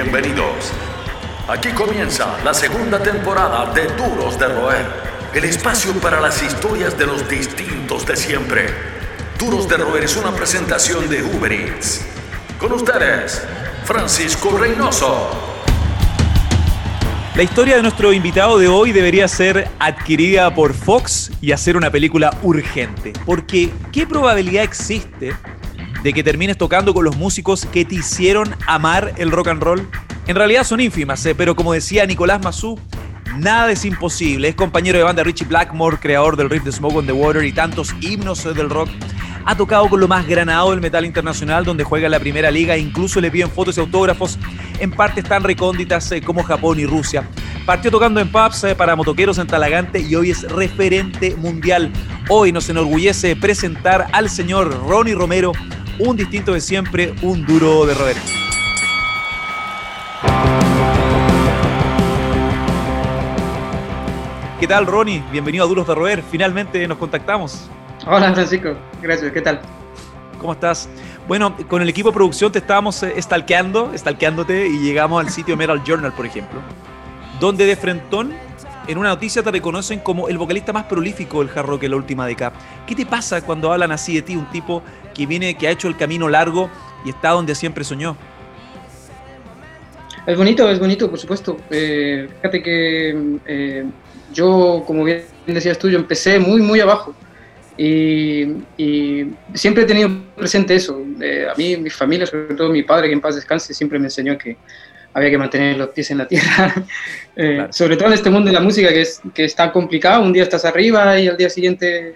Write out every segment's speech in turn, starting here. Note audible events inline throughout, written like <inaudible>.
Bienvenidos. Aquí comienza la segunda temporada de Duros de Roer, el espacio para las historias de los distintos de siempre. Duros de Roer es una presentación de Uber Eats. Con ustedes, Francisco Reynoso. La historia de nuestro invitado de hoy debería ser adquirida por Fox y hacer una película urgente. Porque, ¿qué probabilidad existe de que termines tocando con los músicos que te hicieron amar el rock and roll? En realidad son ínfimas, eh, pero como decía Nicolás Massú, nada es imposible. Es compañero de banda Richie Blackmore, creador del riff de Smoke on the Water y tantos himnos del rock. Ha tocado con lo más granado del metal internacional, donde juega en la primera liga e incluso le piden fotos y autógrafos en partes tan recónditas eh, como Japón y Rusia. Partió tocando en pubs eh, para motoqueros en Talagante y hoy es referente mundial. Hoy nos enorgullece presentar al señor Ronnie Romero, un distinto de siempre, un duro de roer. ¿Qué tal, Ronnie? Bienvenido a Duros de Roer. Finalmente nos contactamos. Hola, Francisco. Gracias. ¿Qué tal? ¿Cómo estás? Bueno, con el equipo de producción te estábamos eh, stalkeando, stalkeándote y llegamos al sitio Metal Journal, por ejemplo, donde de frentón en una noticia te reconocen como el vocalista más prolífico del hard rock en la última década. ¿Qué te pasa cuando hablan así de ti, un tipo que viene, que ha hecho el camino largo y está donde siempre soñó? Es bonito, es bonito, por supuesto. Eh, fíjate que eh, yo, como bien decías tú, yo empecé muy, muy abajo. Y, siempre he tenido presente eso. Eh, a mí, mi familia, sobre todo mi padre, que en paz descanse, siempre me enseñó que había que mantener los pies en la tierra. <laughs> Sobre todo en este mundo de la música que es, que es tan complicado. Un día estás arriba y al día siguiente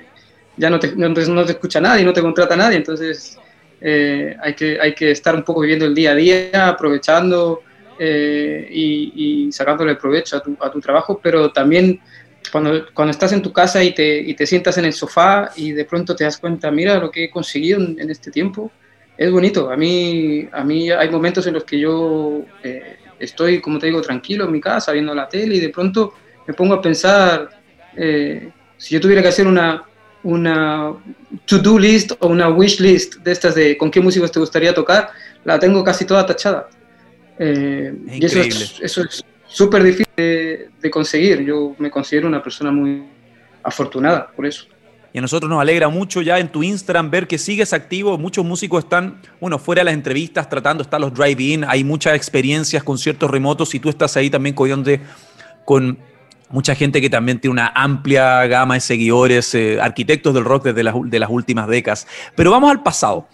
ya no te, no, te escucha nadie, no te contrata nadie. Entonces hay, que, hay que estar un poco viviendo el día a día, aprovechando eh, y, sacándole provecho a tu, a tu, trabajo, pero también cuando, cuando estás en tu casa y te, y te, sientas en el sofá y de pronto te das cuenta, mira lo que he conseguido en, este tiempo, es bonito. A mí, a mí hay momentos en los que yo eh, estoy, como te digo, tranquilo en mi casa, viendo la tele y de pronto me pongo a pensar, eh, si yo tuviera que hacer una, una to-do list o una wish list de estas de con qué músicos te gustaría tocar, la tengo casi toda tachada. Eh, y eso es, súper difícil de, conseguir. Yo me considero una persona muy afortunada por eso. Y a nosotros nos alegra mucho ya en tu Instagram ver que sigues activo. Muchos músicos están, bueno, fuera de las entrevistas, tratando, están los drive-in, hay muchas experiencias, conciertos remotos y tú estás ahí también con mucha gente que también tiene una amplia gama de seguidores, eh, arquitectos del rock desde las, de las últimas décadas. Pero vamos al pasado.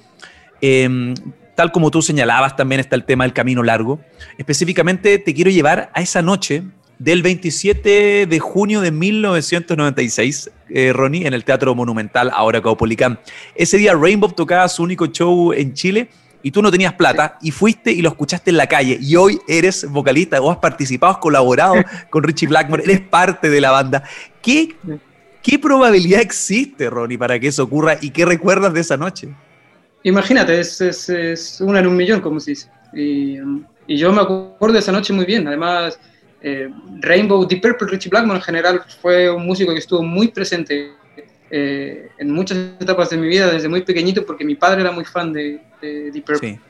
Eh, tal como tú señalabas, también está el tema del camino largo. Específicamente te quiero llevar a esa noche del 27 de junio de 1996, eh, Ronnie, en el Teatro Monumental, ahora Caupolicán. Ese día Rainbow tocaba su único show en Chile y tú no tenías plata y fuiste y lo escuchaste en la calle y hoy eres vocalista, vos has participado, has colaborado <laughs> con Richie Blackmore, eres parte de la banda. ¿Qué, ¿Qué probabilidad existe, Ronnie, para que eso ocurra y qué recuerdas de esa noche? Imagínate, es, es, es, una en un millón, como se dice. Y, y, yo me acuerdo de esa noche muy bien. Además, eh, Rainbow, Deep Purple, Richie Blackmore en general fue un músico que estuvo muy presente eh, en muchas etapas de mi vida desde muy pequeñito porque mi padre era muy fan de, Deep Purple.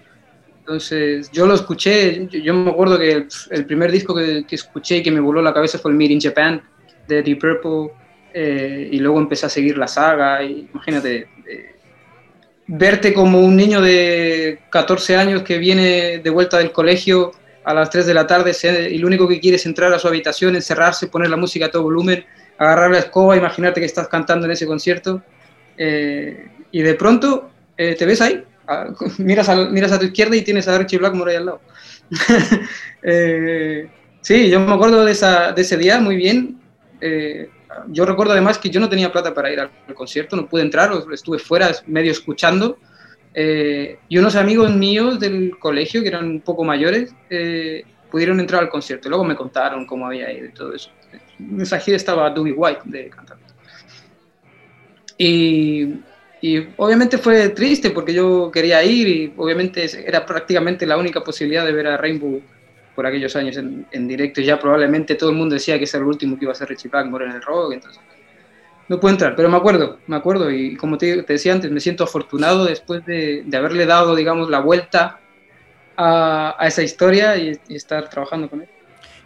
Entonces, yo lo escuché, yo, me acuerdo que el, primer disco que, que, escuché y que me voló la cabeza fue el Meet in Japan de Deep Purple, eh, y luego empecé a seguir la saga, y imagínate, verte como un niño de 14 años que viene de vuelta del colegio a las 3 de la tarde y lo único que quiere es entrar a su habitación, encerrarse, poner la música a todo volumen, agarrar la escoba, imaginarte que estás cantando en ese concierto eh, y de pronto eh, te ves ahí, <laughs> miras, a, miras a tu izquierda y tienes a Richie Blackmore ahí al lado. <laughs> Eh, sí, yo me acuerdo de, ese día muy bien yo recuerdo además que yo no tenía plata para ir al, concierto, no pude entrar, estuve fuera medio escuchando. Eh, y unos amigos míos del colegio, que eran un poco mayores, eh, pudieron entrar al concierto. Luego me contaron cómo había ido y todo eso. Esa gira estaba Dewey White de cantante. Y, y, obviamente fue triste porque yo quería ir y obviamente era prácticamente la única posibilidad de ver a Rainbow por aquellos años en, en, directo. Ya probablemente todo el mundo decía que ese era el último que iba a ser Richie Blackmore en el rock, entonces no puedo entrar, pero me acuerdo, me acuerdo y como te, te decía antes, me siento afortunado después de, de, haberle dado, digamos, la vuelta a, esa historia y, estar trabajando con él.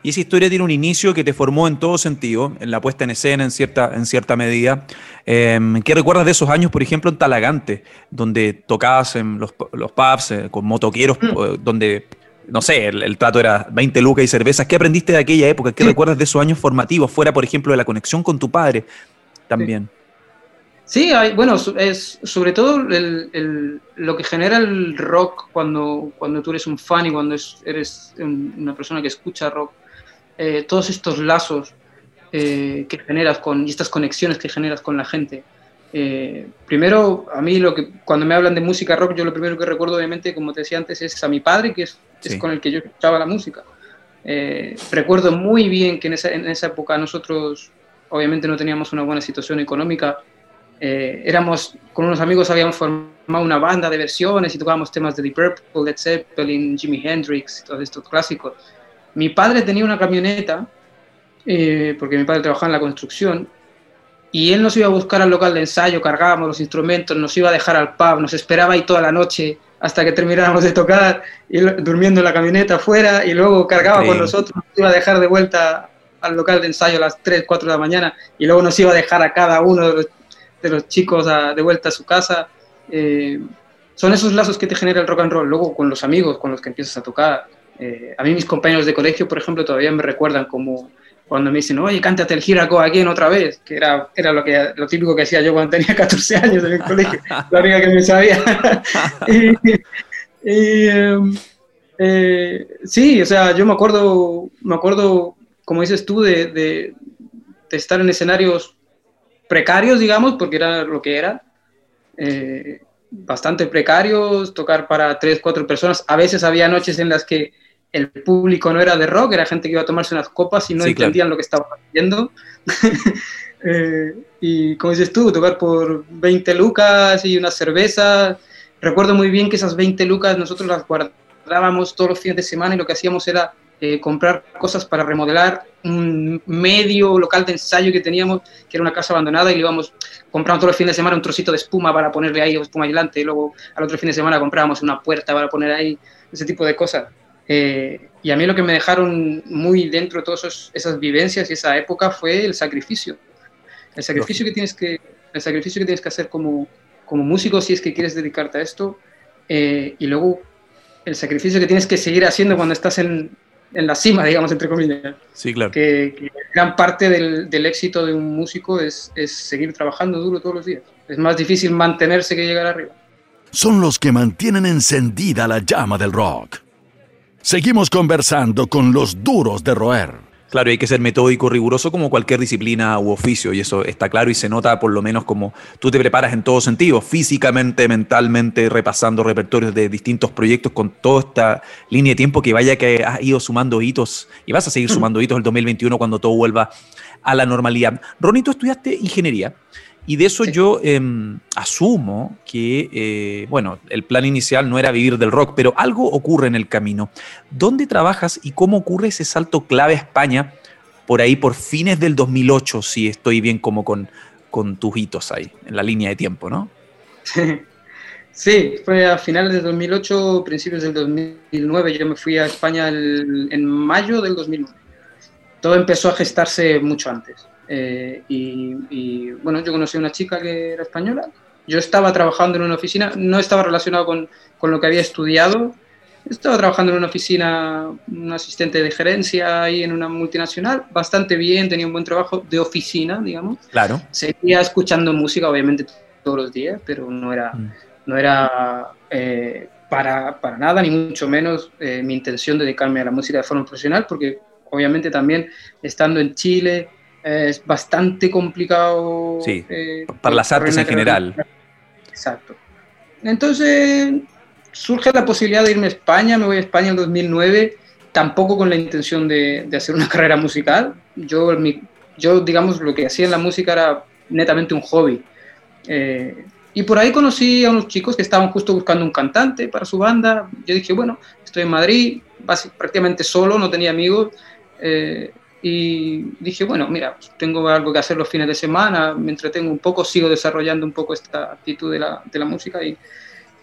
Y esa historia tiene un inicio que te formó en todo sentido, en la puesta en escena en cierta, en cierta medida. Em, ¿Qué recuerdas de esos años, por ejemplo, en Talagante, donde tocabas en los, los pubs eh, con motoqueros, mm. eh, donde, no sé, el, trato era 20 lucas y cervezas? ¿Qué aprendiste de aquella época? ¿Qué recuerdas de esos años formativos, fuera, por ejemplo, de la conexión con tu padre también? Sí, bueno, es sobre todo lo que genera el rock cuando, cuando tú eres un fan y cuando eres una persona que escucha rock, eh, todos estos lazos eh, que generas con, y estas conexiones que generas con la gente. Eh, primero, a mí lo que, cuando me hablan de música rock, yo lo primero que recuerdo, obviamente, como te decía antes, es a mi padre, que es, es con el que yo escuchaba la música. recuerdo muy bien que en esa, en esa época nosotros, obviamente, no teníamos una buena situación económica eh, éramos, con unos amigos habíamos formado una banda de versiones y tocábamos temas de Deep Purple, Led Zeppelin, Jimi Hendrix, todos estos clásicos. Mi padre tenía una camioneta, eh, porque mi padre trabajaba en la construcción, y él nos iba a buscar al local de ensayo, cargábamos los instrumentos, nos iba a dejar al pub, nos esperaba ahí toda la noche hasta que termináramos de tocar, y durmiendo en la camioneta afuera, y luego cargaba con nosotros, nos iba a dejar de vuelta al local de ensayo a las 3, 4 de la mañana, y luego nos iba a dejar a cada uno de los de los chicos de vuelta a su casa. Eh, son esos lazos que te genera el rock and roll. Luego con los amigos con los que empiezas a tocar. Eh, a mí mis compañeros de colegio, por ejemplo, todavía me recuerdan como cuando me dicen, oye, cántate el Hiraco Again otra vez, que era, era lo, que, lo típico que hacía yo cuando tenía <laughs> 14 años en el colegio, la única que me sabía. <laughs> y, em, eh, sí, o sea, yo me acuerdo, me acuerdo, como dices tú, de, de, de estar en escenarios precarios, digamos, porque era lo que era. Eh, bastante precarios, tocar para tres, cuatro personas. A veces había noches en las que el público no era de rock, era gente que iba a tomarse unas copas y no entendían lo que estaba haciendo. <laughs> Eh, y como dices tú, tocar por 20 lucas y una cerveza. Recuerdo muy bien que esas 20 lucas nosotros las guardábamos todos los fines de semana y lo que hacíamos era eh, comprar cosas para remodelar un medio local de ensayo que teníamos, que era una casa abandonada, y le íbamos comprando todos los fines de semana un trocito de espuma para ponerle ahí, espuma aislante, y luego al otro fin de semana comprábamos una puerta para poner ahí, ese tipo de cosas. Eh, y a mí lo que me dejaron muy dentro de todas esas vivencias y esa época fue el sacrificio. El sacrificio que tienes que, el sacrificio que, tienes que hacer como, como músico si es que quieres dedicarte a esto, eh, y luego el sacrificio que tienes que seguir haciendo cuando estás en, en la cima, digamos, entre comillas. Sí, claro. Que, gran parte del, del, éxito de un músico es, es seguir trabajando duro todos los días. Es más difícil mantenerse que llegar arriba. Son los que mantienen encendida la llama del rock. Seguimos conversando con los duros de roer. Claro, hay que ser metódico, riguroso como cualquier disciplina u oficio, y eso está claro y se nota por lo menos como tú te preparas en todo sentido, físicamente, mentalmente, repasando repertorios de distintos proyectos con toda esta línea de tiempo que vaya que has ido sumando hitos y vas a seguir sumando hitos el 2021 cuando todo vuelva a la normalidad. Ronnie, tú estudiaste ingeniería y de eso yo em, asumo que, eh, bueno, el plan inicial no era vivir del rock, pero algo ocurre en el camino. ¿Dónde trabajas y cómo ocurre ese salto clave a España por ahí, por fines del 2008, si estoy bien como con, con tus hitos ahí, en la línea de tiempo, ¿no? <laughs> Sí, fue a finales del 2008, principios del 2009. Yo me fui a España en mayo del 2009. Todo empezó a gestarse mucho antes. Eh, y, bueno, yo conocí a una chica que era española. Yo estaba trabajando en una oficina, no estaba relacionado con, con lo que había estudiado. Estaba trabajando en una oficina, un asistente de gerencia ahí en una multinacional, bastante bien, tenía un buen trabajo de oficina, digamos. Claro. Seguía escuchando música, obviamente, todos los días, pero no era, mm. no era eh, para, para, nada, ni mucho menos eh, mi intención dedicarme a la música de forma profesional, porque obviamente también estando en Chile, es bastante complicado. Sí, eh, para las artes en general. Exacto. Entonces surge la posibilidad de irme a España, me voy a España en 2009, tampoco con la intención de, de hacer una <laughs> carrera musical. Yo, yo, digamos, lo que hacía en la música era netamente un hobby. Eh, y por ahí conocí a unos chicos que estaban justo buscando un cantante para su banda. Yo dije, bueno, estoy en Madrid, prácticamente solo, no tenía amigos. Eh, y dije, bueno, mira, tengo algo que hacer los fines de semana, me entretengo un poco, sigo desarrollando un poco esta actitud de la, de la música y,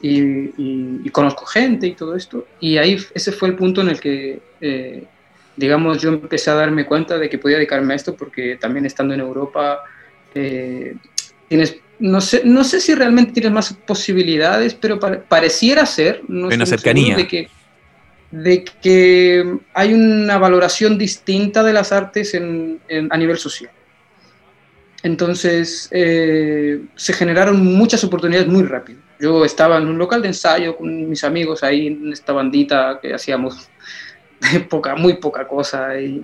y, conozco gente y todo esto. Y ahí ese fue el punto en el que, eh, digamos, yo empecé a darme cuenta de que podía dedicarme a esto porque también estando en Europa eh, tienes, no sé, no sé si realmente tienes más posibilidades, pero pareciera ser, no una cercanía. De que, de que hay una valoración distinta de las artes en, a nivel social. Entonces, eh, se generaron muchas oportunidades muy rápido. Yo estaba en un local de ensayo con mis amigos ahí en esta bandita que hacíamos <laughs> poca, muy poca cosa. Y,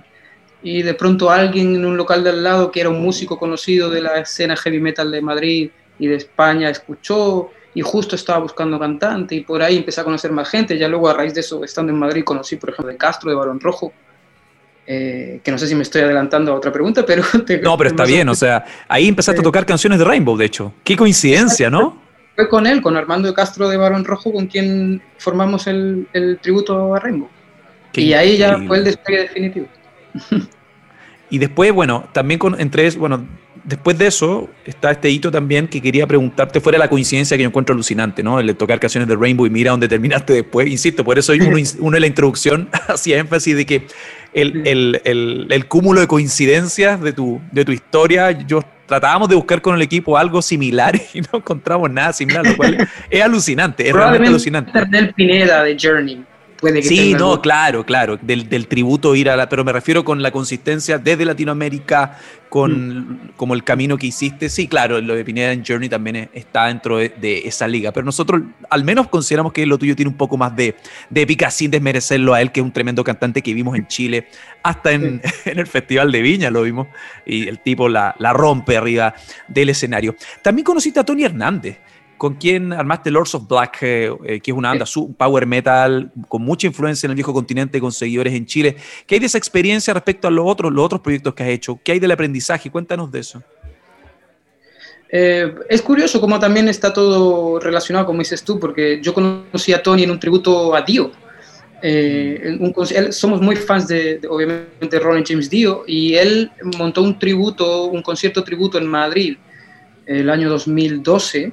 y de pronto alguien en un local de al lado, que era un músico conocido de la escena heavy metal de Madrid y de España, escuchó y justo estaba buscando cantante y por ahí empecé a conocer más gente. Ya luego a raíz de eso, estando en Madrid, conocí, por ejemplo, de Castro, de Balón Rojo, eh, que no sé si me estoy adelantando a otra pregunta, pero... <laughs> no, pero está bien, o sea, ahí empezaste a tocar canciones de Rainbow, de hecho. Qué coincidencia, ¿no? Fue con él, con Armando de Castro de Barón Rojo, con quien formamos el, el tributo a Rainbow. y ahí ya fue el despegue definitivo. <laughs> y después, bueno, también con, entre, bueno, después de eso está este hito también que quería preguntarte, fuera la coincidencia que yo encuentro alucinante, ¿no? El de tocar canciones de Rainbow y mira dónde terminaste después. Insisto, por eso uno, <laughs> uno en la introducción <laughs> hacía énfasis de que el, el, el, el, cúmulo de coincidencias de tu, de tu historia, yo tratábamos de buscar con el equipo algo similar <laughs> y no encontramos nada similar, lo cual es alucinante, es realmente alucinante. Pineda de Journey sí, no, claro, claro, del, tributo ir a la, pero me refiero con la consistencia desde Latinoamérica, con mm. como el camino que hiciste, sí, claro, lo de Pineda en Journey también está dentro de, esa liga, pero nosotros al menos consideramos que lo tuyo tiene un poco más de, de épica sin desmerecerlo a él, que es un tremendo cantante que vimos en Chile, hasta en, <laughs> el Festival de Viña lo vimos, y el tipo la, la rompe arriba del escenario. También conociste a Tony Hernández con quien armaste Lords of Black, eh, eh, que es una banda power metal con mucha influencia en el viejo continente, con seguidores en Chile. ¿Qué hay de esa experiencia respecto a los otros, los otros proyectos que has hecho? ¿Qué hay del aprendizaje? Cuéntanos de eso. Eh, es curioso cómo también está todo relacionado, como dices tú, porque yo conocí a Tony en un tributo a Dio. somos muy fans de, de, obviamente, Ron James Dio, y él montó un tributo, un concierto tributo en Madrid el año 2012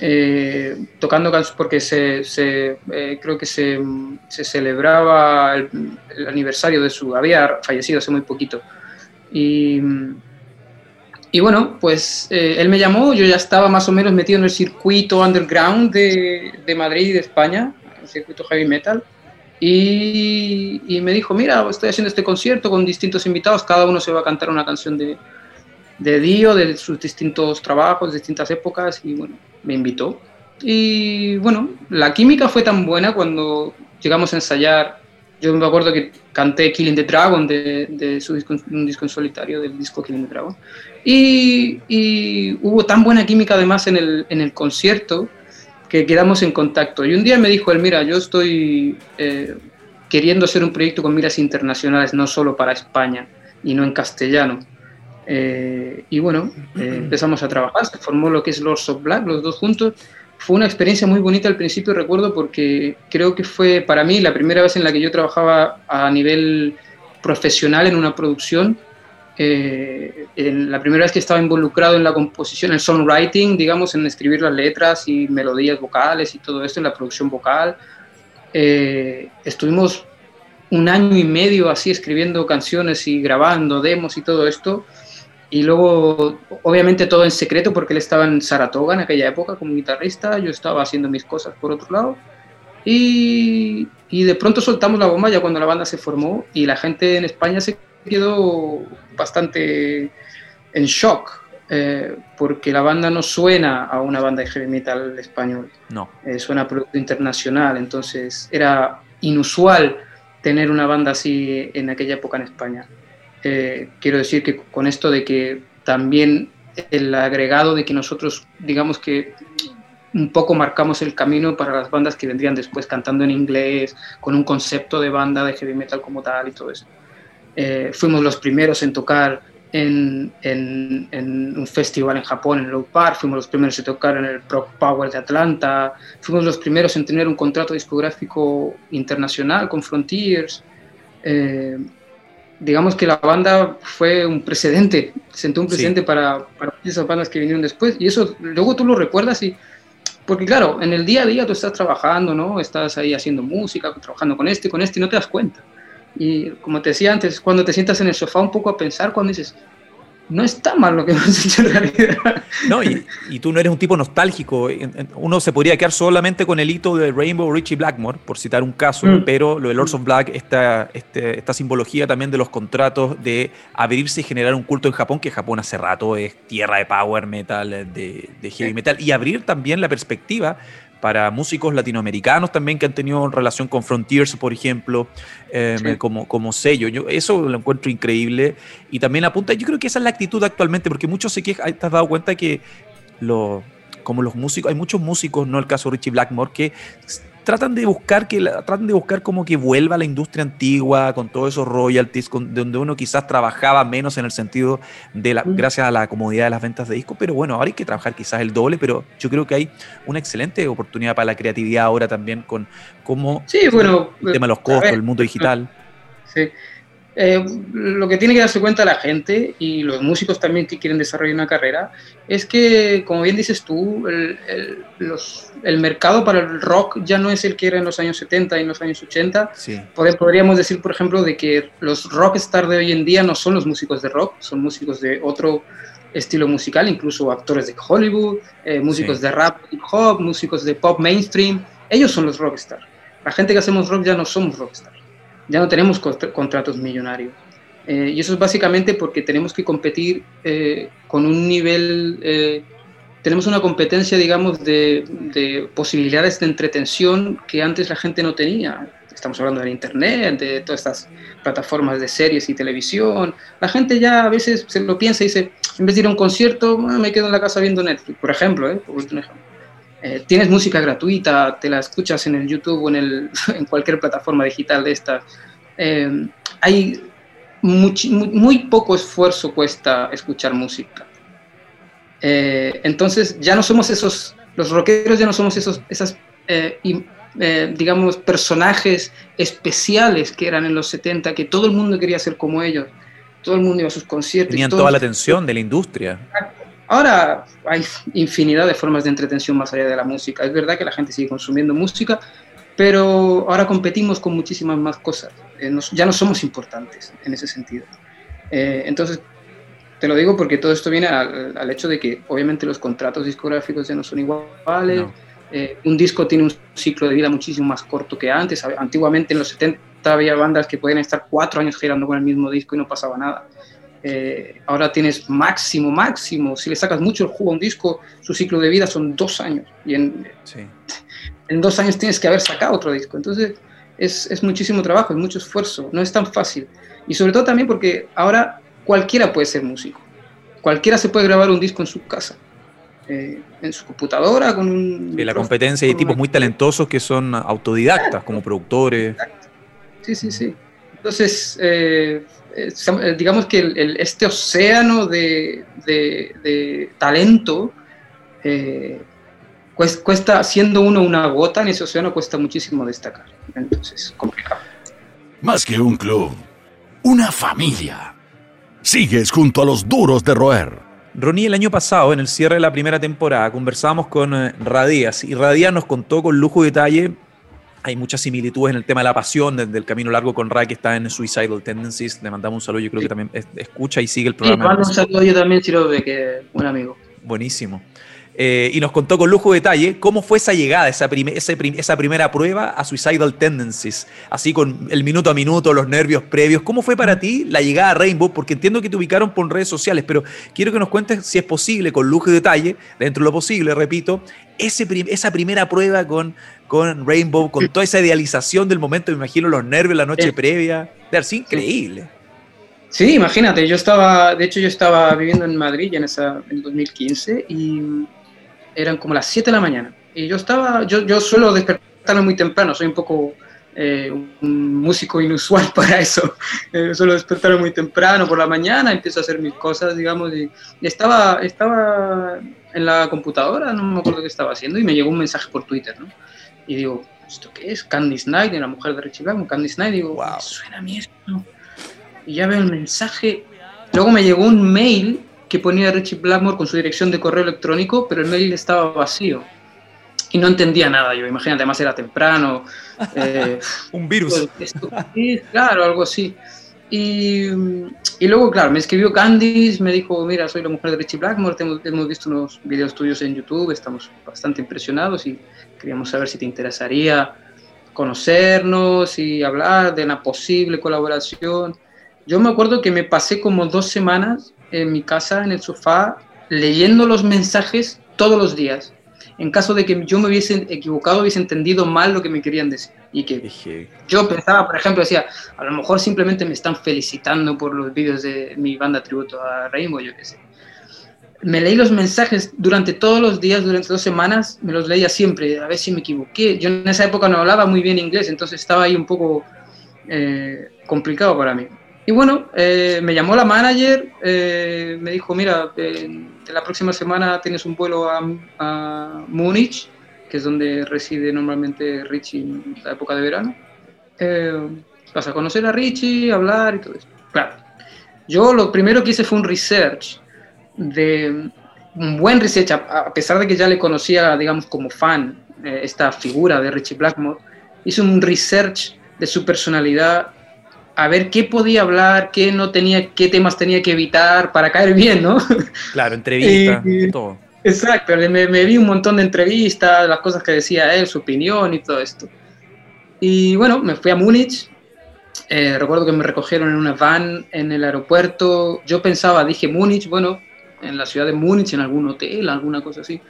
eh, tocando canciones porque se, eh, creo que se, celebraba el, aniversario de su, había fallecido hace muy poquito. Y, y bueno, pues eh, él me llamó, yo ya estaba más o menos metido en el circuito underground de, de Madrid y de España, el circuito heavy metal, y, y, me dijo, mira, estoy haciendo este concierto con distintos invitados, cada uno se va a cantar una canción de, de Dio, de sus distintos trabajos, distintas épocas, y bueno, me invitó. Y bueno, la química fue tan buena cuando llegamos a ensayar. Yo me acuerdo que canté Killing the Dragon de, su disco, un disco en solitario, del disco Killing the Dragon. Y, y hubo tan buena química además en el, en el, concierto que quedamos en contacto. Y un día me dijo él, mira, yo estoy eh, queriendo hacer un proyecto con miras internacionales, no solo para España y no en castellano. Eh, y bueno, eh, empezamos a trabajar, se formó lo que es Lords of Black, los dos juntos. Fue una experiencia muy bonita al principio, recuerdo, porque creo que fue para mí la primera vez en la que yo trabajaba a nivel profesional en una producción. Eh, en la primera vez que estaba involucrado en la composición, en el songwriting, digamos, en escribir las letras y melodías vocales y todo esto, en la producción vocal. estuvimos un año y medio así escribiendo canciones y grabando demos y todo esto y luego, obviamente todo en secreto porque él estaba en Saratoga en aquella época como guitarrista, yo estaba haciendo mis cosas por otro lado. Y, y, de pronto soltamos la bomba ya cuando la banda se formó y la gente en España se quedó bastante en shock eh, porque la banda no suena a una banda de heavy metal español. No. Eh, suena a producto internacional, entonces era inusual tener una banda así en aquella época en España. Eh, quiero decir que con esto de que también el agregado de que nosotros, digamos que un poco marcamos el camino para las bandas que vendrían después cantando en inglés, con un concepto de banda de heavy metal como tal y todo eso. Eh, fuimos los primeros en tocar en, en, en, un festival en Japón, en Low Park, fuimos los primeros en tocar en el Pro Power de Atlanta, fuimos los primeros en tener un contrato discográfico internacional con Frontiers. Eh, digamos que la banda fue un precedente, sentó un precedente para, para, esas bandas que vinieron después. Y eso luego tú lo recuerdas y porque claro, en el día a día tú estás trabajando, ¿no? Estás ahí haciendo música, trabajando con este, con este y no te das cuenta. Y como te decía antes, cuando te sientas en el sofá un poco a pensar, cuando dices, no está mal lo que <laughs> hemos hecho en realidad. No, y, tú no eres un tipo nostálgico. Uno se podría quedar solamente con el hito de Rainbow Richie Blackmore, por citar un caso, mm. pero lo de Lords of Black, esta, este, esta simbología también de los contratos de abrirse y generar un culto en Japón, que Japón hace rato es tierra de power metal, de, de heavy metal, y abrir también la perspectiva para músicos latinoamericanos también que han tenido relación con Frontiers, por ejemplo, em, como, como sello. Yo eso lo encuentro increíble. Y también apunta, yo creo que esa es la actitud actualmente, porque muchos se quejan, te has dado cuenta que lo, como los músicos, hay muchos músicos, no el caso de Richie Blackmore, que tratan de buscar que tratan de buscar como que vuelva a la industria antigua con todos esos royalties donde uno quizás trabajaba menos en el sentido de la mm. gracias a la comodidad de las ventas de discos pero bueno ahora hay que trabajar quizás el doble pero yo creo que hay una excelente oportunidad para la creatividad ahora también con cómo sí, bueno, el tema de los costos el mundo digital sí eh, lo que tiene que darse cuenta la gente y los músicos también que quieren desarrollar una carrera es que, como bien dices tú, el, el, mercado para el rock ya no es el que era en los años 70 y en los años 80. Podríamos decir, por ejemplo, de que los rockstar de hoy en día no son los músicos de rock, son músicos de otro estilo musical, incluso actores de Hollywood, eh, músicos de rap, hip hop, músicos de pop mainstream. Ellos son los rockstar. La gente que hacemos rock ya no somos rockstar ya no tenemos contratos millonarios. Eh, y eso es básicamente porque tenemos que competir eh, con un nivel, eh, tenemos una competencia, digamos, de, de, posibilidades de entretención que antes la gente no tenía. Estamos hablando del Internet, de todas estas plataformas de series y televisión. La gente ya a veces se lo piensa y dice, en vez de ir a un concierto, ah, me quedo en la casa viendo Netflix, por ejemplo, por un ejemplo. Eh, tienes música gratuita, te la escuchas en el YouTube o en, el, <laughs> en cualquier plataforma digital de esta. Eh, hay muy, poco esfuerzo cuesta escuchar música. Eh, entonces ya no somos esos, los rockeros ya no somos esos, esas, digamos, personajes especiales que eran en los 70, que todo el mundo quería ser como ellos. Todo el mundo iba a sus conciertos. Tenían toda la atención de la industria. Ahora hay infinidad de formas de entretención más allá de la música. Es verdad que la gente sigue consumiendo música, pero ahora competimos con muchísimas más cosas. Eh, ya no somos importantes en ese sentido. Eh, entonces, te lo digo porque todo esto viene al, hecho de que obviamente los contratos discográficos ya no son iguales. Eh, un disco tiene un ciclo de vida muchísimo más corto que antes. Antiguamente en los 70 había bandas que podían estar cuatro años girando con el mismo disco y no pasaba nada. Eh, ahora tienes máximo, máximo, si le sacas mucho el jugo a un disco, su ciclo de vida son dos años. Y en, en dos años tienes que haber sacado otro disco. Entonces es, es, muchísimo trabajo, es mucho esfuerzo, no es tan fácil. Y sobre todo también porque ahora cualquiera puede ser músico. Cualquiera se puede grabar un disco en su casa. Eh, en su computadora con un... Y la competencia hay tipos muy talentosos que son autodidactas, como productores. Sí, sí, sí. Entonces, eh, eh, eh, digamos que este océano de, talento eh, cuesta, siendo uno una gota en ese océano, cuesta muchísimo destacar. Entonces, es complicado. Más que un club, una familia. Sigues junto a los duros de roer. Ronnie, el año pasado, en el cierre de la primera temporada, conversábamos con Radías y Radías nos contó con lujo y detalle hay muchas similitudes en el tema de la pasión, desde el camino largo con Ray, que está en Suicidal Tendencies. Le mandamos un saludo, yo creo que también escucha y sigue el programa. Sí, un saludo yo también, si lo ve, que un amigo. Buenísimo. Eh, y nos contó con lujo de detalle cómo fue esa llegada, esa, esa, primera prueba a Suicidal Tendencies, así con el minuto a minuto, los nervios previos. ¿Cómo fue para ti la llegada a Rainbow? Porque entiendo que te ubicaron por redes sociales, pero quiero que nos cuentes si es posible, con lujo de detalle, dentro de lo posible, repito, ese, esa primera prueba con, con Rainbow, con toda esa idealización del momento, me imagino los nervios la noche previa, de ser increíble. Sí, imagínate, yo estaba, de hecho yo estaba viviendo en Madrid en esa en 2015 y eran como las 7 de la mañana. Y yo estaba, yo, yo suelo despertarme muy temprano, soy un poco eh, un músico inusual <laughs> para eso. Eh, suelo despertarme muy temprano por la mañana, empiezo a hacer mis cosas, digamos, y, estaba, estaba en la computadora, no me acuerdo qué estaba haciendo, y me llegó un mensaje por Twitter, ¿no? Y digo, ¿esto qué es? Candice Night, de la mujer de Richie Blackmore, Candice Night, digo, wow. suena a mí esto. Y ya veo el mensaje. Luego me llegó un mail que ponía Richie Blackmore con su dirección de correo electrónico, pero el mail estaba vacío. Y no entendía nada. Yo imagínate, además era temprano. <laughs> Eh, Un virus. Claro, algo así. Y, y, luego, claro, me escribió Candice, me dijo, mira, soy la mujer de Richie Blackmore, hemos, hemos visto unos videos tuyos en YouTube, estamos bastante impresionados y queríamos saber si te interesaría conocernos y hablar de una posible colaboración. Yo me acuerdo que me pasé como dos semanas en mi casa, en el sofá, leyendo los mensajes todos los días en caso de que yo me hubiese equivocado, hubiese entendido mal lo que me querían decir. Y que yo pensaba, por ejemplo, decía, a lo mejor simplemente me están felicitando por los vídeos de mi banda tributo a Rainbow, yo qué sé. Me leí los mensajes durante todos los días, durante dos semanas, me los leía siempre, a ver si me equivoqué. Yo en esa época no hablaba muy bien inglés, entonces estaba ahí un poco eh, complicado para mí. Y bueno, eh, me llamó la manager, eh, me dijo, mira, la próxima semana tienes un vuelo a, a, Múnich, que es donde reside normalmente Richie en la época de verano. Eh, vas a conocer a Richie, hablar y todo eso. Claro, yo lo primero que hice fue un research, de un buen research, a, pesar de que ya le conocía, digamos, como fan, esta figura de Richie Blackmore, hice un research de su personalidad a ver qué podía hablar, qué no tenía, qué temas tenía que evitar para caer bien, ¿no? Claro, entrevistas, <laughs> todo. Exacto, me, vi un montón de entrevistas, las cosas que decía él, su opinión y todo esto. Y bueno, me fui a Múnich. Eh, recuerdo que me recogieron en una van en el aeropuerto. Yo pensaba, dije Múnich, bueno, en la ciudad de Múnich, en algún hotel, alguna cosa así.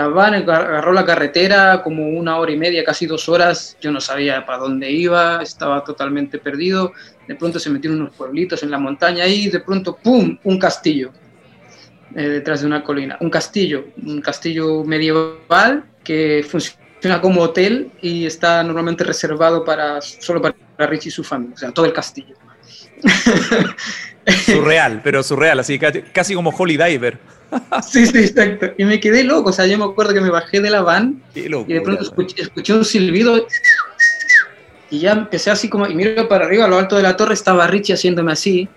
La van agarró la carretera como una hora y media, casi dos horas. Yo no sabía para dónde iba, estaba totalmente perdido. De pronto se metió en unos pueblitos en la montaña y de pronto, ¡pum!, un castillo eh, detrás de una colina. Un castillo, un castillo medieval que funciona como hotel y está normalmente reservado para, solo para Rich y su familia, o sea, todo el castillo. <laughs> Surreal, pero surreal, así casi como Holy Diver. <laughs> Sí, sí, exacto. Y me quedé loco, o sea, yo me acuerdo que me bajé de la van y de pronto escuché, un silbido y ya empecé así como, y miro para arriba, a lo alto de la torre estaba Richie haciéndome así.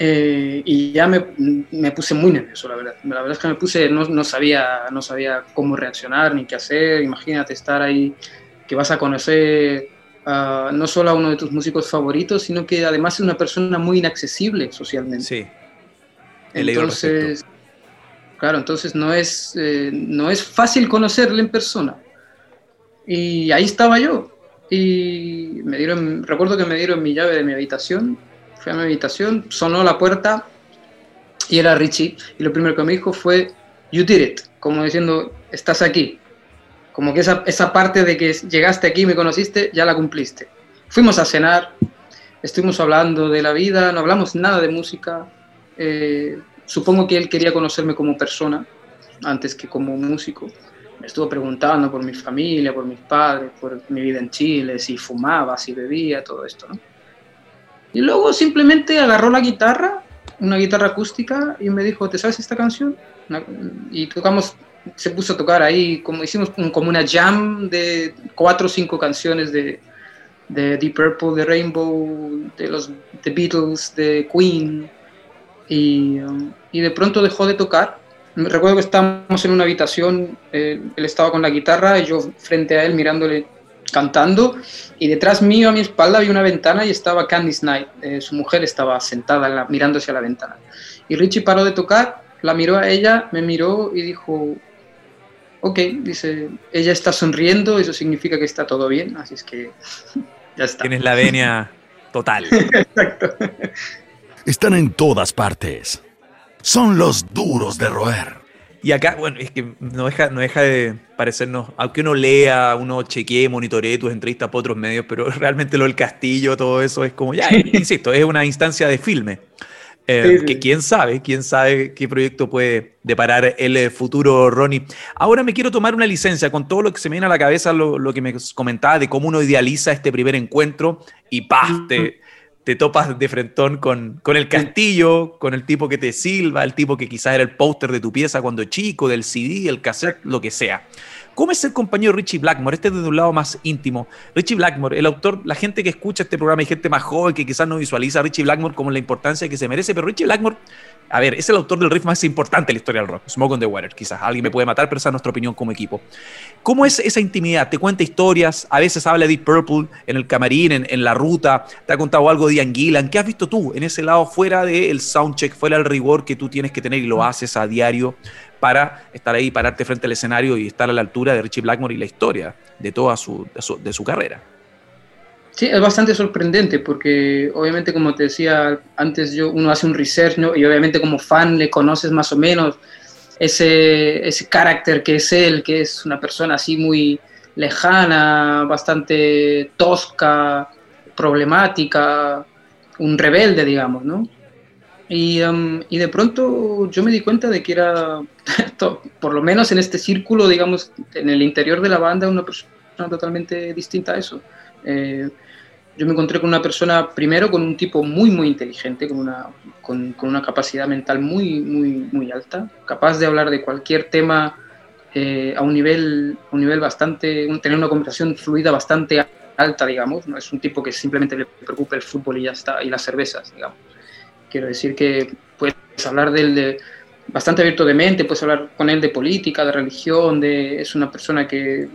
Eh, y ya me, me, puse muy nervioso, la verdad. La verdad es que me puse, no, no, sabía, no sabía cómo reaccionar ni qué hacer. Imagínate estar ahí, que vas a conocer no solo a uno de tus músicos favoritos, sino que además es una persona muy inaccesible socialmente. Sí. Entonces, claro, entonces no es, eh, no es fácil conocerle en persona. Y ahí estaba yo. Y me dieron, recuerdo que me dieron mi llave de mi habitación. Fui a mi habitación, sonó la puerta y era Richie. Y lo primero que me dijo fue, You did it. Como diciendo, estás aquí como que esa, esa parte de que llegaste aquí y me conociste, ya la cumpliste. Fuimos a cenar, estuvimos hablando de la vida, no hablamos nada de música. Eh, supongo que él quería conocerme como persona antes que como músico. Me estuvo preguntando por mi familia, por mis padres, por mi vida en Chile, si fumaba, si bebía, todo esto. ¿no? Y luego simplemente agarró la guitarra, una guitarra acústica, y me dijo, ¿te sabes esta canción? Y tocamos se puso a tocar ahí, como hicimos como una jam de cuatro o cinco canciones de, de Deep Purple, de Rainbow, de los The Beatles, de Queen, y, y de pronto dejó de tocar. Recuerdo que estábamos en una habitación, eh, él estaba con la guitarra y yo frente a él mirándole cantando y detrás mío a mi espalda había una ventana y estaba Candice Knight, eh, su mujer estaba sentada mirando hacia la ventana. Y Richie paró de tocar, la miró a ella, me miró y dijo, ok, dice, ella está sonriendo, eso significa que está todo bien, así es que <laughs> ya está. Tienes la venia total. <laughs> Exacto. Están en todas partes. Son los duros de roer. Y acá, bueno, es que no deja, no deja de parecernos, aunque uno lea, uno chequee, monitoree tus entrevistas por otros medios, pero <laughs> realmente lo del castillo, todo eso es como, ya, insisto, es una instancia de filme. Eh, que quién sabe, quién sabe qué proyecto puede deparar el eh, futuro Ronnie. Ahora me quiero tomar una licencia con todo lo que se me viene a la cabeza, lo, que me comentaba de cómo uno idealiza este primer encuentro y ¡pah! Te, topas de frentón con, con el castillo, con el tipo que te silba, el tipo que quizás era el póster de tu pieza cuando chico, del CD, el cassette, lo que sea. ¿Cómo es el compañero Richie Blackmore? Este es desde un lado más íntimo. Richie Blackmore, el autor, la gente que escucha este programa y gente más joven que quizás no visualiza a Richie Blackmore como la importancia que se merece, pero Richie Blackmore a ver, es el autor del riff más importante de la historia del rock, Smoke on the Water, quizás. Alguien me puede matar, pero esa es nuestra opinión como equipo. ¿Cómo es esa intimidad? ¿Te cuenta historias? A veces habla de Deep Purple en el camarín, en, la ruta. ¿Te ha contado algo de Ian Gillan? ¿Qué has visto tú en ese lado fuera del soundcheck, fuera del rigor que tú tienes que tener y lo haces a diario para estar ahí, pararte frente al escenario y estar a la altura de Richie Blackmore y la historia de toda su, de su carrera? Sí, es bastante sorprendente porque obviamente como te decía antes, yo, uno hace un research ¿no? y obviamente como fan le conoces más o menos ese, ese carácter que es él, que es una persona así muy lejana, bastante tosca, problemática, un rebelde, digamos, ¿no? Y, um, y, de pronto yo me di cuenta de que era, <laughs> por lo menos en este círculo, digamos, en el interior de la banda, una persona totalmente distinta a eso. Eh, yo me encontré con una persona, primero, con un tipo muy, muy inteligente, con una, con, con una capacidad mental muy, muy, muy alta, capaz de hablar de cualquier tema eh, a, un nivel, un nivel bastante, tener una conversación fluida bastante alta, digamos. No es un tipo que simplemente le preocupa el fútbol y ya está, y las cervezas, digamos. Quiero decir que puedes hablar de él de, bastante abierto de mente, puedes hablar con él de política, de religión, de, es una persona que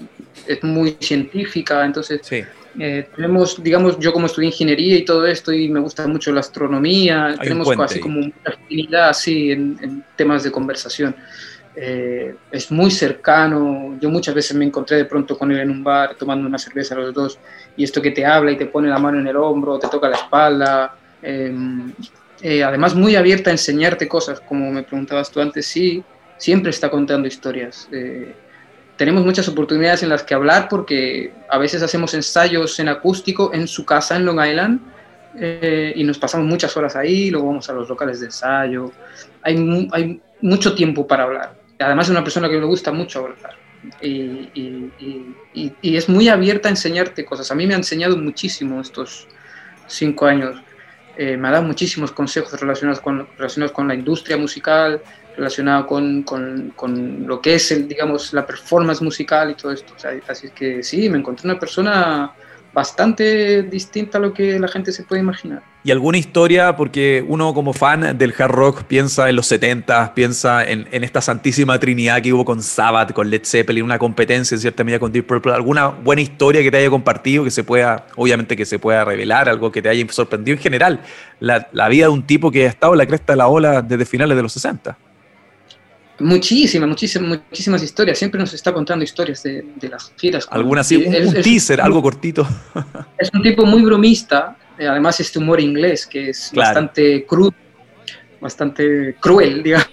es muy científica, entonces... Sí eh, tenemos, digamos, yo como estudié ingeniería y todo esto, y me gusta mucho la astronomía, tenemos casi como una afinidad así en, temas de conversación. Eh, es muy cercano, yo muchas veces me encontré de pronto con él en un bar tomando una cerveza los dos, y esto que te habla y te pone la mano en el hombro, te toca la espalda, em, eh, además muy abierta a enseñarte cosas, como me preguntabas tú antes, sí, siempre está contando historias tenemos muchas oportunidades en las que hablar porque a veces hacemos ensayos en acústico en su casa en Long Island eh, y nos pasamos muchas horas ahí, luego vamos a los locales de ensayo. Hay, hay mucho tiempo para hablar. Además es una persona que le gusta mucho hablar y, y, y, es muy abierta a enseñarte cosas. A mí me ha enseñado muchísimo estos cinco años. Eh, me ha dado muchísimos consejos relacionados con, relacionados con la industria musical, relacionado con, con, con, lo que es, el, digamos, la performance musical y todo esto. así es que sí, me encontré una persona bastante distinta a lo que la gente se puede imaginar. ¿Y alguna historia? Porque uno como fan del hard rock piensa en los 70, piensa en, en, esta santísima trinidad que hubo con Sabbath, con Led Zeppelin, una competencia en cierta medida con Deep Purple. ¿Alguna buena historia que te haya compartido, que se pueda, obviamente que se pueda revelar, algo que te haya sorprendido en general? La, la vida de un tipo que ha estado en la cresta de la ola desde finales de los 60. Muchísimas, muchísimas, muchísimas historias. Siempre nos está contando historias de, las giras. ¿Alguna así? Un, teaser, algo cortito. <laughs> Es un tipo muy bromista. Eh, además, este humor inglés que es bastante crudo, bastante cruel, <laughs> digamos.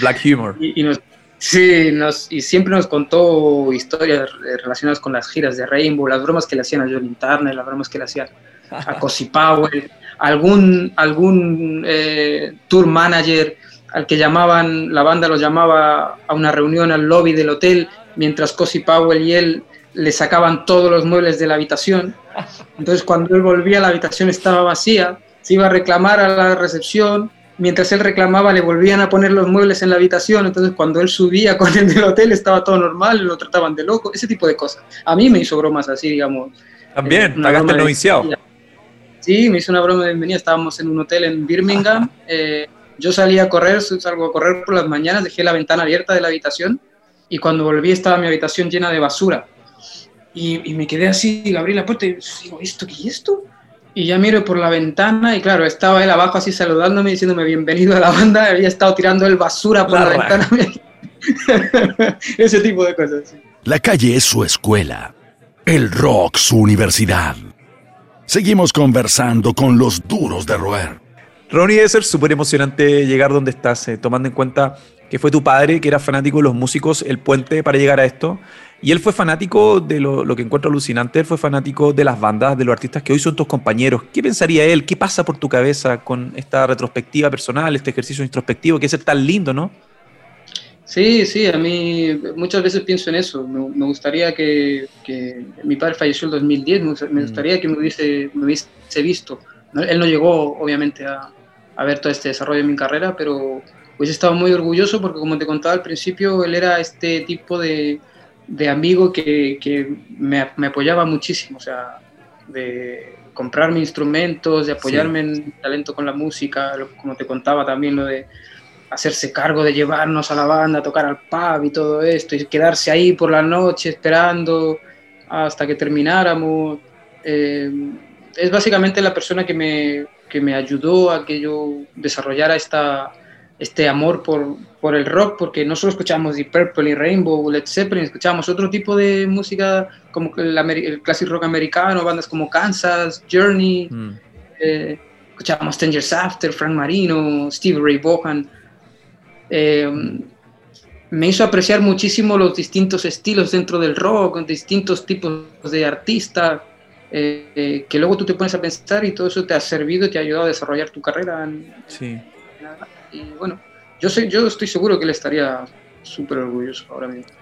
black humor. Y, nos, sí, nos, y siempre nos contó historias relacionadas con las giras de Rainbow, las bromas que le hacían a Johnny Turner, las bromas que le hacían a <laughs> Cosi Powell, algún, algún eh, tour manager al que llamaban, la banda lo llamaba a una reunión al lobby del hotel, mientras Cosi Powell y él le sacaban todos los muebles de la habitación. Entonces cuando él volvía la habitación estaba vacía, se iba a reclamar a la recepción, mientras él reclamaba le volvían a poner los muebles en la habitación, entonces cuando él subía con el del hotel estaba todo normal, lo trataban de loco, ese tipo de cosas. A mí me hizo bromas así, digamos. También, pagaste el noviciado. Sí, me hizo una broma de bienvenida, estábamos en un hotel en Birmingham. Eh, yo salí a correr, salgo a correr por las mañanas, dejé la ventana abierta de la habitación y cuando volví estaba mi habitación llena de basura. Y, me quedé así, abrí la puerta y digo, ¿esto qué es esto? Y ya miro por la ventana y claro, estaba él abajo así saludándome, diciéndome bienvenido a la banda, había estado tirando el basura por la, ventana. <laughs> Ese tipo de cosas. La calle es su escuela, el rock su universidad. Seguimos conversando con los duros de roer. Ronnie, debe ser súper emocionante llegar donde estás, eh, tomando en cuenta que fue tu padre, que era fanático de los músicos, el puente para llegar a esto. Y él fue fanático de lo, que encuentro alucinante, él fue fanático de las bandas, de los artistas que hoy son tus compañeros. ¿Qué pensaría él? ¿Qué pasa por tu cabeza con esta retrospectiva personal, este ejercicio introspectivo que es tan lindo, no? Sí, sí, a mí muchas veces pienso en eso. Me, gustaría que, mi padre falleció en 2010, me, mm. gustaría que me hubiese, me hubiese visto. Él no llegó, obviamente, a, a ver todo este desarrollo de mi carrera, pero pues estaba muy orgulloso porque como te contaba al principio, él era este tipo de, de amigo que, que me, me, apoyaba muchísimo, o sea, de comprarme instrumentos, de apoyarme en talento con la música, como te contaba también lo de hacerse cargo de llevarnos a la banda, a tocar al pub y todo esto, y quedarse ahí por la noche esperando hasta que termináramos. Eh, es básicamente la persona que me, que me ayudó a que yo desarrollara esta, este amor por, por el rock, porque no solo escuchábamos Deep Purple y Rainbow, Led Zeppelin, escuchábamos otro tipo de música como el, el clásico rock americano, bandas como Kansas, Journey, mm. eh, escuchábamos Ten After, Frank Marino, Steve Ray Vaughan. Eh, me hizo apreciar muchísimo los distintos estilos dentro del rock, distintos tipos de artistas, eh, que luego tú te pones a pensar y todo eso te ha servido y te ha ayudado a desarrollar tu carrera. sí. Y bueno, yo, sé, yo estoy seguro que él estaría súper orgulloso ahora mismo.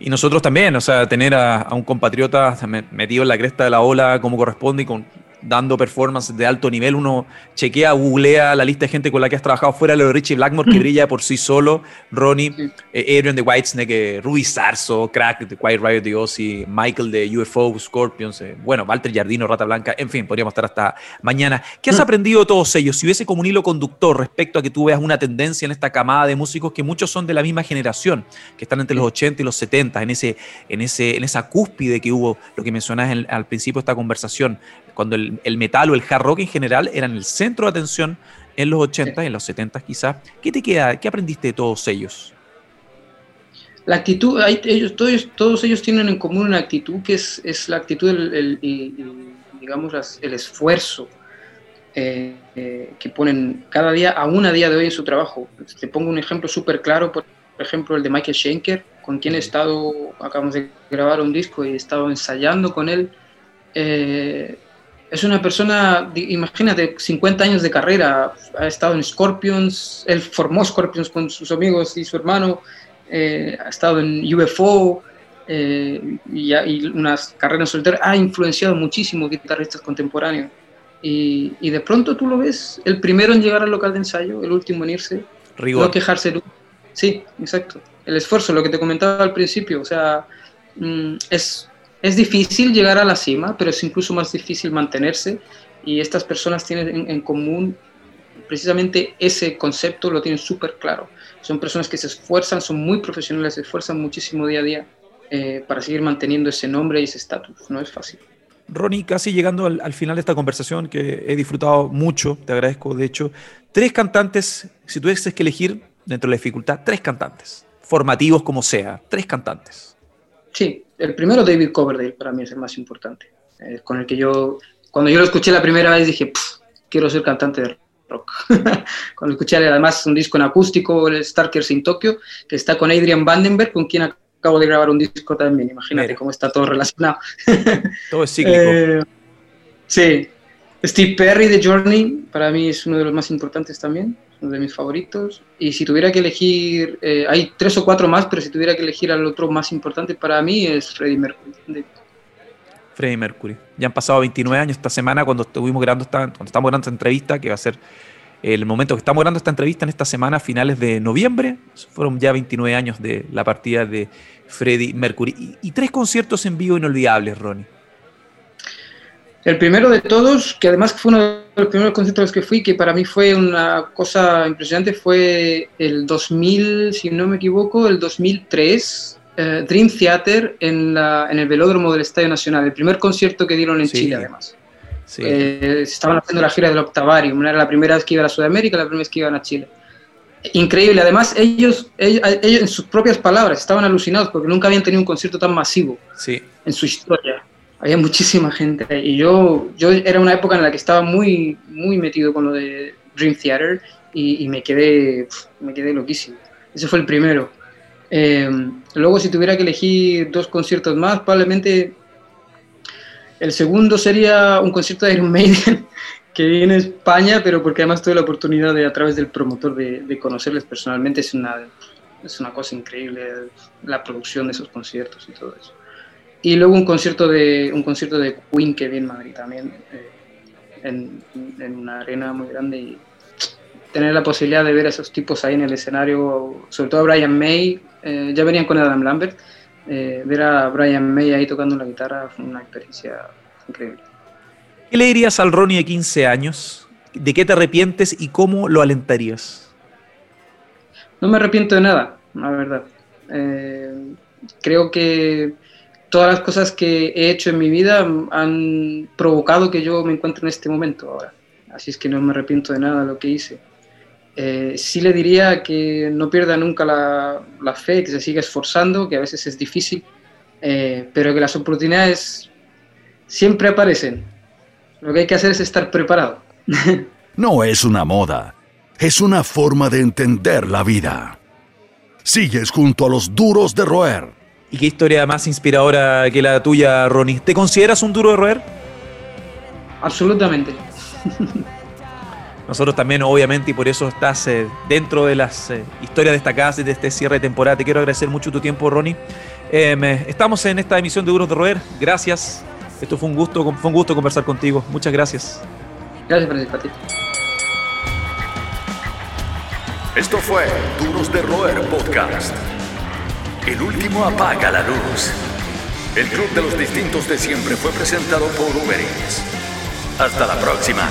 Y nosotros también, o sea, tener a, a un compatriota metido en la cresta de la ola como corresponde y con dando performance de alto nivel. Uno chequea, googlea la lista de gente con la que has trabajado fuera de lo de Richie Blackmore, que <clears throat> brilla por sí solo. Ronnie, eh, Adrian de Whitesnake, eh, Ruby Sarso, Crack de Quiet Riot de Ozzy, Michael de UFO, Scorpions, eh, bueno, Walter Jardino, Rata Blanca, en fin, podríamos estar hasta mañana. ¿Qué has aprendido de todos ellos? Si hubiese como un hilo conductor respecto a que tú veas una tendencia en esta camada de músicos que muchos son de la misma generación, que están entre los 80 y los 70, en, ese, en, ese, en esa cúspide que hubo, lo que mencionas al principio de esta conversación, cuando el, metal o el hard rock en general eran el centro de atención en los 80 y en los 70 quizás. ¿Qué te queda? ¿Qué aprendiste de todos ellos? La actitud, ellos, todos, todos ellos tienen en común una actitud que es, es la actitud, el, digamos, el esfuerzo eh, eh, que ponen cada día, aún a día de hoy en su trabajo. Te pongo un ejemplo súper claro, por ejemplo, el de Michael Schenker, con quien he estado, acabamos de grabar un disco y he estado ensayando con él. Eh, es una persona, imagínate, 50 años de carrera, ha estado en Scorpions, él formó Scorpions con sus amigos y su hermano, eh, ha estado en UFO eh, y, unas carreras solteras, ha influenciado muchísimo guitarristas contemporáneos. Y, y, de pronto tú lo ves, el primero en llegar al local de ensayo, el último en irse, Rigor. no quejarse. Sí, exacto. El esfuerzo, lo que te comentaba al principio, o sea, mm, es es difícil llegar a la cima, pero es incluso más difícil mantenerse y estas personas tienen en, común precisamente ese concepto, lo tienen súper claro. Son personas que se esfuerzan, son muy profesionales, se esfuerzan muchísimo día a día eh, para seguir manteniendo ese nombre y ese estatus. No es fácil. Ronnie, casi llegando al, final de esta conversación que he disfrutado mucho, te agradezco, de hecho, tres cantantes, si tuvieses que elegir dentro de la dificultad, tres cantantes, formativos como sea, tres cantantes. Sí, el primero David Coverdale para mí es el más importante, eh, con el que yo, cuando yo lo escuché la primera vez dije, quiero ser cantante de rock. <laughs> cuando escuché además un disco en acústico, el Starkers in Tokyo, que está con Adrian Vandenberg, con quien acabo de grabar un disco también, imagínate cómo está todo relacionado. <laughs> todo es cíclico. Eh, sí, Steve Perry de Journey, para mí es uno de los más importantes también de mis favoritos. Y si tuviera que elegir, eh, hay tres o cuatro más, pero si tuviera que elegir al otro más importante para mí es Freddie Mercury. Freddie Mercury. Ya han pasado 29 años esta semana cuando estuvimos grabando esta, cuando estamos grabando esta entrevista, que va a ser el momento que estamos grabando esta entrevista en esta semana, finales de noviembre. Fueron ya 29 años de la partida de Freddie Mercury. Y, y tres conciertos en vivo inolvidables, Ronnie. El primero de todos, que además fue uno de los primeros conciertos que fui, que para mí fue una cosa impresionante, fue el 2000, si no me equivoco, el 2003, eh, Dream Theater en, la, en, el velódromo del Estadio Nacional, el primer concierto que dieron en Chile además. Sí. Eh, estaban haciendo la gira del Octavarium, era la primera vez que iban a Sudamérica, la primera vez que iban a Chile. Increíble, además ellos, ellos, ellos en sus propias palabras estaban alucinados porque nunca habían tenido un concierto tan masivo sí. en su historia había muchísima gente. Y yo, yo era una época en la que estaba muy, muy metido con lo de Dream Theater y, me, quedé, me quedé loquísimo. Ese fue el primero. Em, luego, si tuviera que elegir dos conciertos más, probablemente el segundo sería un concierto de Iron Maiden <laughs> que viene a España, pero porque además tuve la oportunidad de, a través del promotor, de, de conocerles personalmente. Es una, es una cosa increíble la producción de esos conciertos y todo eso. Y luego un concierto de, un concierto de Queen que vi en Madrid también, eh, en, en, una arena muy grande y tener la posibilidad de ver a esos tipos ahí en el escenario, sobre todo a Brian May, eh, ya venían con Adam Lambert, eh, ver a Brian May ahí tocando la guitarra fue una experiencia increíble. ¿Qué le dirías al Ronnie de 15 años? ¿De qué te arrepientes y cómo lo alentarías? No me arrepiento de nada, la verdad. Eh, creo que todas las cosas que he hecho en mi vida han provocado que yo me encuentre en este momento ahora. Así es que no me arrepiento de nada de lo que hice. Eh, sí le diría que no pierda nunca la, la, fe, que se siga esforzando, que a veces es difícil, eh, pero que las oportunidades siempre aparecen. Lo que hay que hacer es estar preparado. <laughs> no es una moda, es una forma de entender la vida. Sigues junto a los duros de roer. ¿Y qué historia más inspiradora que la tuya, Ronnie? ¿Te consideras un duro de roer? Absolutamente. Nosotros también, obviamente, y por eso estás eh, dentro de las eh, historias destacadas de este cierre de temporada. Te quiero agradecer mucho tu tiempo, Ronnie. Em, eh, estamos en esta emisión de Duros de Roer. Gracias. Esto fue un gusto, fue un gusto conversar contigo. Muchas gracias. Gracias, Francisco. Esto fue Duros de Roer Podcast. El último apaga la luz. El Club de los Distintos de Siempre fue presentado por Uber Eats. Hasta la próxima.